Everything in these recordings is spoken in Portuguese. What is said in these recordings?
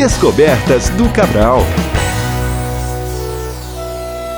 Descobertas do Cabral.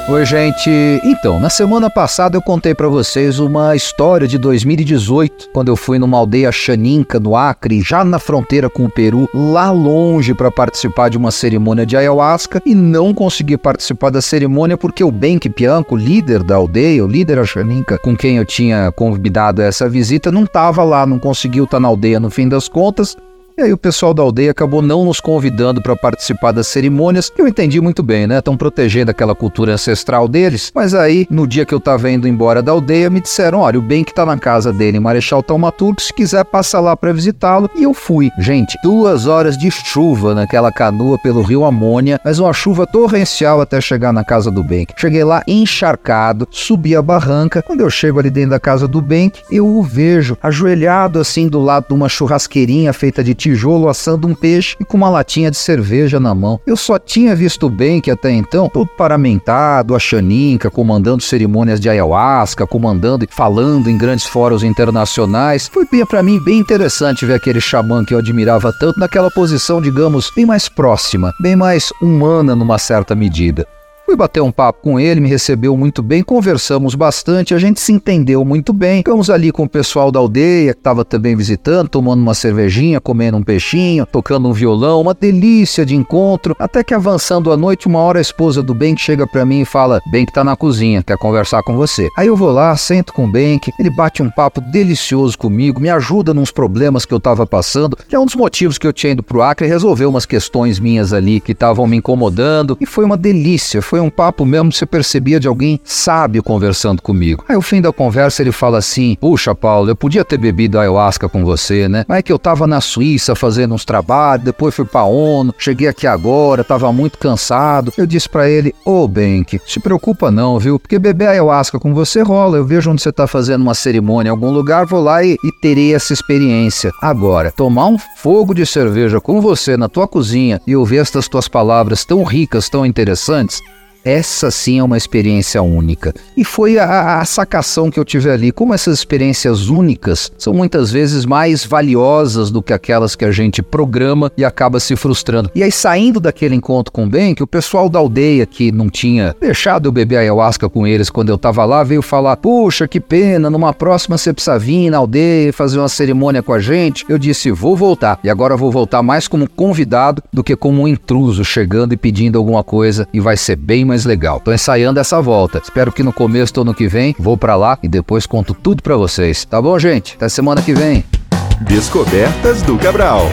Oi, gente. Então, na semana passada eu contei para vocês uma história de 2018, quando eu fui numa aldeia xaninca no Acre, já na fronteira com o Peru, lá longe para participar de uma cerimônia de ayahuasca e não consegui participar da cerimônia porque o Benk Pianco, líder da aldeia, o líder xaninca com quem eu tinha convidado essa visita, não estava lá, não conseguiu estar tá na aldeia no fim das contas. E aí o pessoal da aldeia acabou não nos convidando para participar das cerimônias, que eu entendi muito bem, né? Estão protegendo aquela cultura ancestral deles. Mas aí, no dia que eu estava indo embora da aldeia, me disseram: olha, o bem que tá na casa dele Marechal Taumaturgo, se quiser passa lá para visitá-lo. E eu fui. Gente, duas horas de chuva naquela canoa pelo rio Amônia, mas uma chuva torrencial até chegar na casa do Benk. Cheguei lá encharcado, subi a barranca. Quando eu chego ali dentro da casa do Benk, eu o vejo ajoelhado assim do lado de uma churrasqueirinha feita de tijolo assando um peixe e com uma latinha de cerveja na mão. Eu só tinha visto bem que até então, todo paramentado, a Xaninca, comandando cerimônias de ayahuasca, comandando e falando em grandes fóruns internacionais. Foi bem para mim bem interessante ver aquele xamã que eu admirava tanto naquela posição, digamos, bem mais próxima, bem mais humana numa certa medida. Fui bater um papo com ele, me recebeu muito bem, conversamos bastante, a gente se entendeu muito bem. Ficamos ali com o pessoal da aldeia que estava também visitando, tomando uma cervejinha, comendo um peixinho, tocando um violão, uma delícia de encontro. Até que avançando a noite, uma hora a esposa do Bank chega para mim e fala: Bank tá na cozinha, quer conversar com você. Aí eu vou lá, sento com o Bank, ele bate um papo delicioso comigo, me ajuda nos problemas que eu estava passando, que é um dos motivos que eu tinha ido pro Acre resolver umas questões minhas ali que estavam me incomodando. E foi uma delícia, foi um papo mesmo, você percebia de alguém sábio conversando comigo. Aí, ao fim da conversa, ele fala assim: Puxa, Paulo, eu podia ter bebido ayahuasca com você, né? Mas é que eu tava na Suíça fazendo uns trabalhos, depois fui pra ONU, cheguei aqui agora, tava muito cansado. Eu disse para ele: Ô, oh, Benk, se preocupa não, viu? Porque beber ayahuasca com você rola. Eu vejo onde você tá fazendo uma cerimônia em algum lugar, vou lá e, e terei essa experiência. Agora, tomar um fogo de cerveja com você na tua cozinha e ouvir estas tuas palavras tão ricas, tão interessantes, essa sim é uma experiência única. E foi a, a, sacação que eu tive ali. Como essas experiências únicas são muitas vezes mais valiosas do que aquelas que a gente programa e acaba se frustrando. E aí, saindo daquele encontro com o Ben, que o pessoal da aldeia que não tinha deixado eu beber ayahuasca com eles quando eu tava lá, veio falar: Puxa, que pena, numa próxima você precisa vir na aldeia fazer uma cerimônia com a gente. Eu disse: Vou voltar. E agora vou voltar mais como convidado do que como um intruso chegando e pedindo alguma coisa. E vai ser bem mais legal. Tô ensaiando essa volta. Espero que no começo do ano que vem vou para lá e depois conto tudo para vocês. Tá bom, gente? Até semana que vem. Descobertas do Cabral.